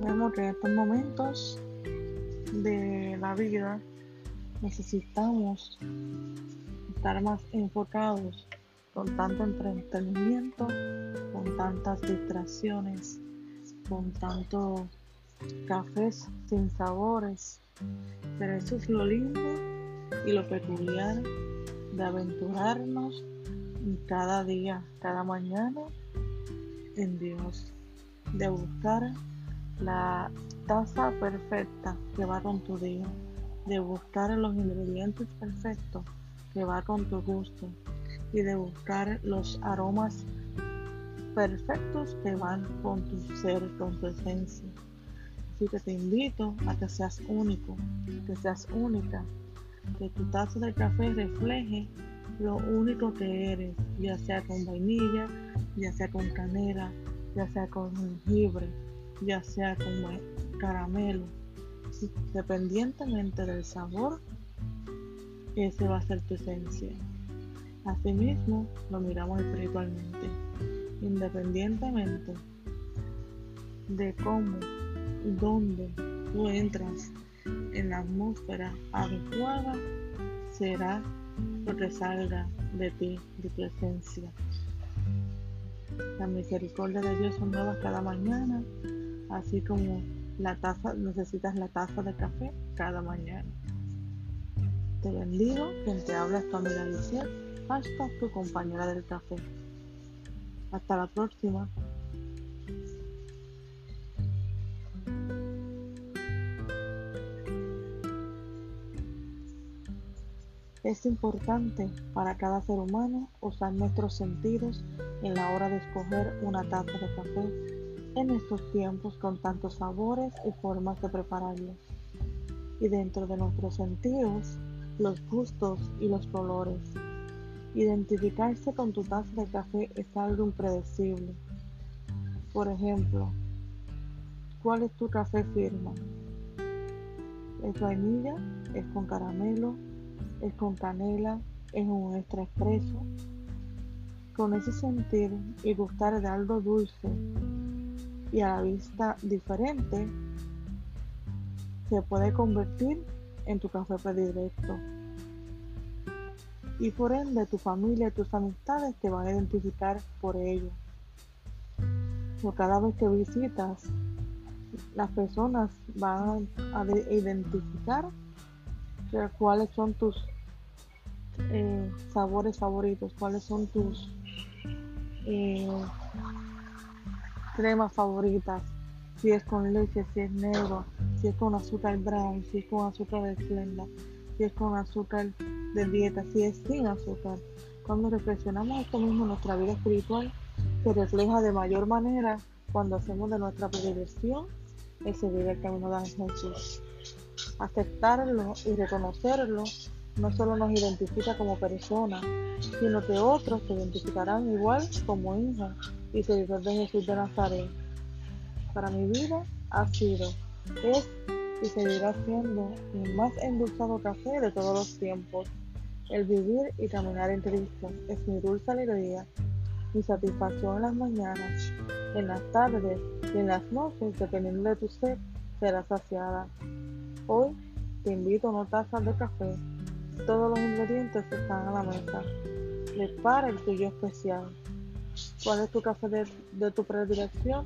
que en estos momentos de la vida necesitamos estar más enfocados con tanto entretenimiento, con tantas distracciones, con tanto cafés sin sabores. Pero eso es lo lindo y lo peculiar de aventurarnos cada día, cada mañana en Dios, de buscar la taza perfecta que va con tu día, de buscar los ingredientes perfectos que va con tu gusto. Y de buscar los aromas perfectos que van con tu ser, con tu esencia. Así que te invito a que seas único, que seas única, que tu taza de café refleje lo único que eres, ya sea con vainilla, ya sea con canela, ya sea con jengibre, ya sea con caramelo. Dependientemente del sabor, ese va a ser tu esencia. Asimismo, lo miramos espiritualmente, independientemente de cómo y dónde tú entras en la atmósfera adecuada, será lo que salga de ti, de tu esencia. La misericordia de Dios son nuevas cada mañana, así como la taza, necesitas la taza de café cada mañana. Te bendigo, quien te habla es tu amiga hasta tu compañera del café. Hasta la próxima. Es importante para cada ser humano usar nuestros sentidos en la hora de escoger una taza de café en estos tiempos con tantos sabores y formas de prepararlos. Y dentro de nuestros sentidos, los gustos y los colores. Identificarse con tu taza de café es algo impredecible. Por ejemplo, ¿cuál es tu café firma? ¿Es vainilla? ¿Es con caramelo? ¿Es con canela? ¿Es un extra expreso? Con ese sentir y gustar de algo dulce y a la vista diferente, se puede convertir en tu café predilecto y por ende tu familia y tus amistades te van a identificar por ello. Por cada vez que visitas, las personas van a identificar cuáles son tus eh, sabores favoritos, cuáles son tus eh, cremas favoritas, si es con leche, si es negro, si es con azúcar brown, si es con azúcar de esplenda, si es con azúcar de dieta, si es sin azúcar. Cuando reflexionamos esto mismo nuestra vida espiritual, se refleja de mayor manera cuando hacemos de nuestra predilección el seguir el camino de Jesús. Aceptarlo y reconocerlo no solo nos identifica como persona, sino que otros se identificarán igual como hijos y seguidores de Jesús de Nazaret. Para mi vida ha sido, es y seguirá siendo el más endulzado café de todos los tiempos. El vivir y caminar en Cristo es mi dulce alegría, mi satisfacción en las mañanas, en las tardes y en las noches, dependiendo de tu sed, será saciada. Hoy te invito a una taza de café. Todos los ingredientes están a la mesa. Prepara el tuyo especial. ¿Cuál es tu café de, de tu predilección?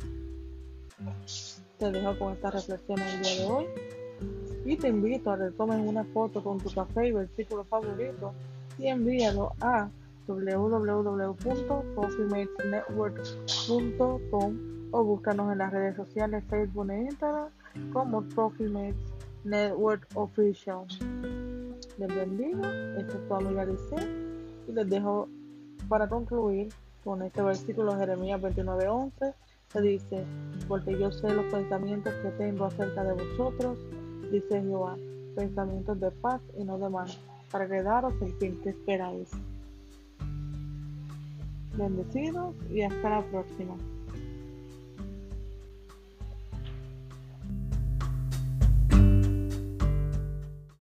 Te dejo con esta reflexión el día de hoy y te invito a que tomes una foto con tu café y versículo favorito y envíalo a www.coffeematesnetwork.com o búscanos en las redes sociales Facebook e Instagram como Coffee Network Official. Les bendigo, esto es tu amiga y les dejo para concluir con este versículo de Jeremías 29:11 se dice, porque yo sé los pensamientos que tengo acerca de vosotros, dice Jehová, pensamientos de paz y no de mal, para quedaros el fin que esperáis. Bendecidos y hasta la próxima.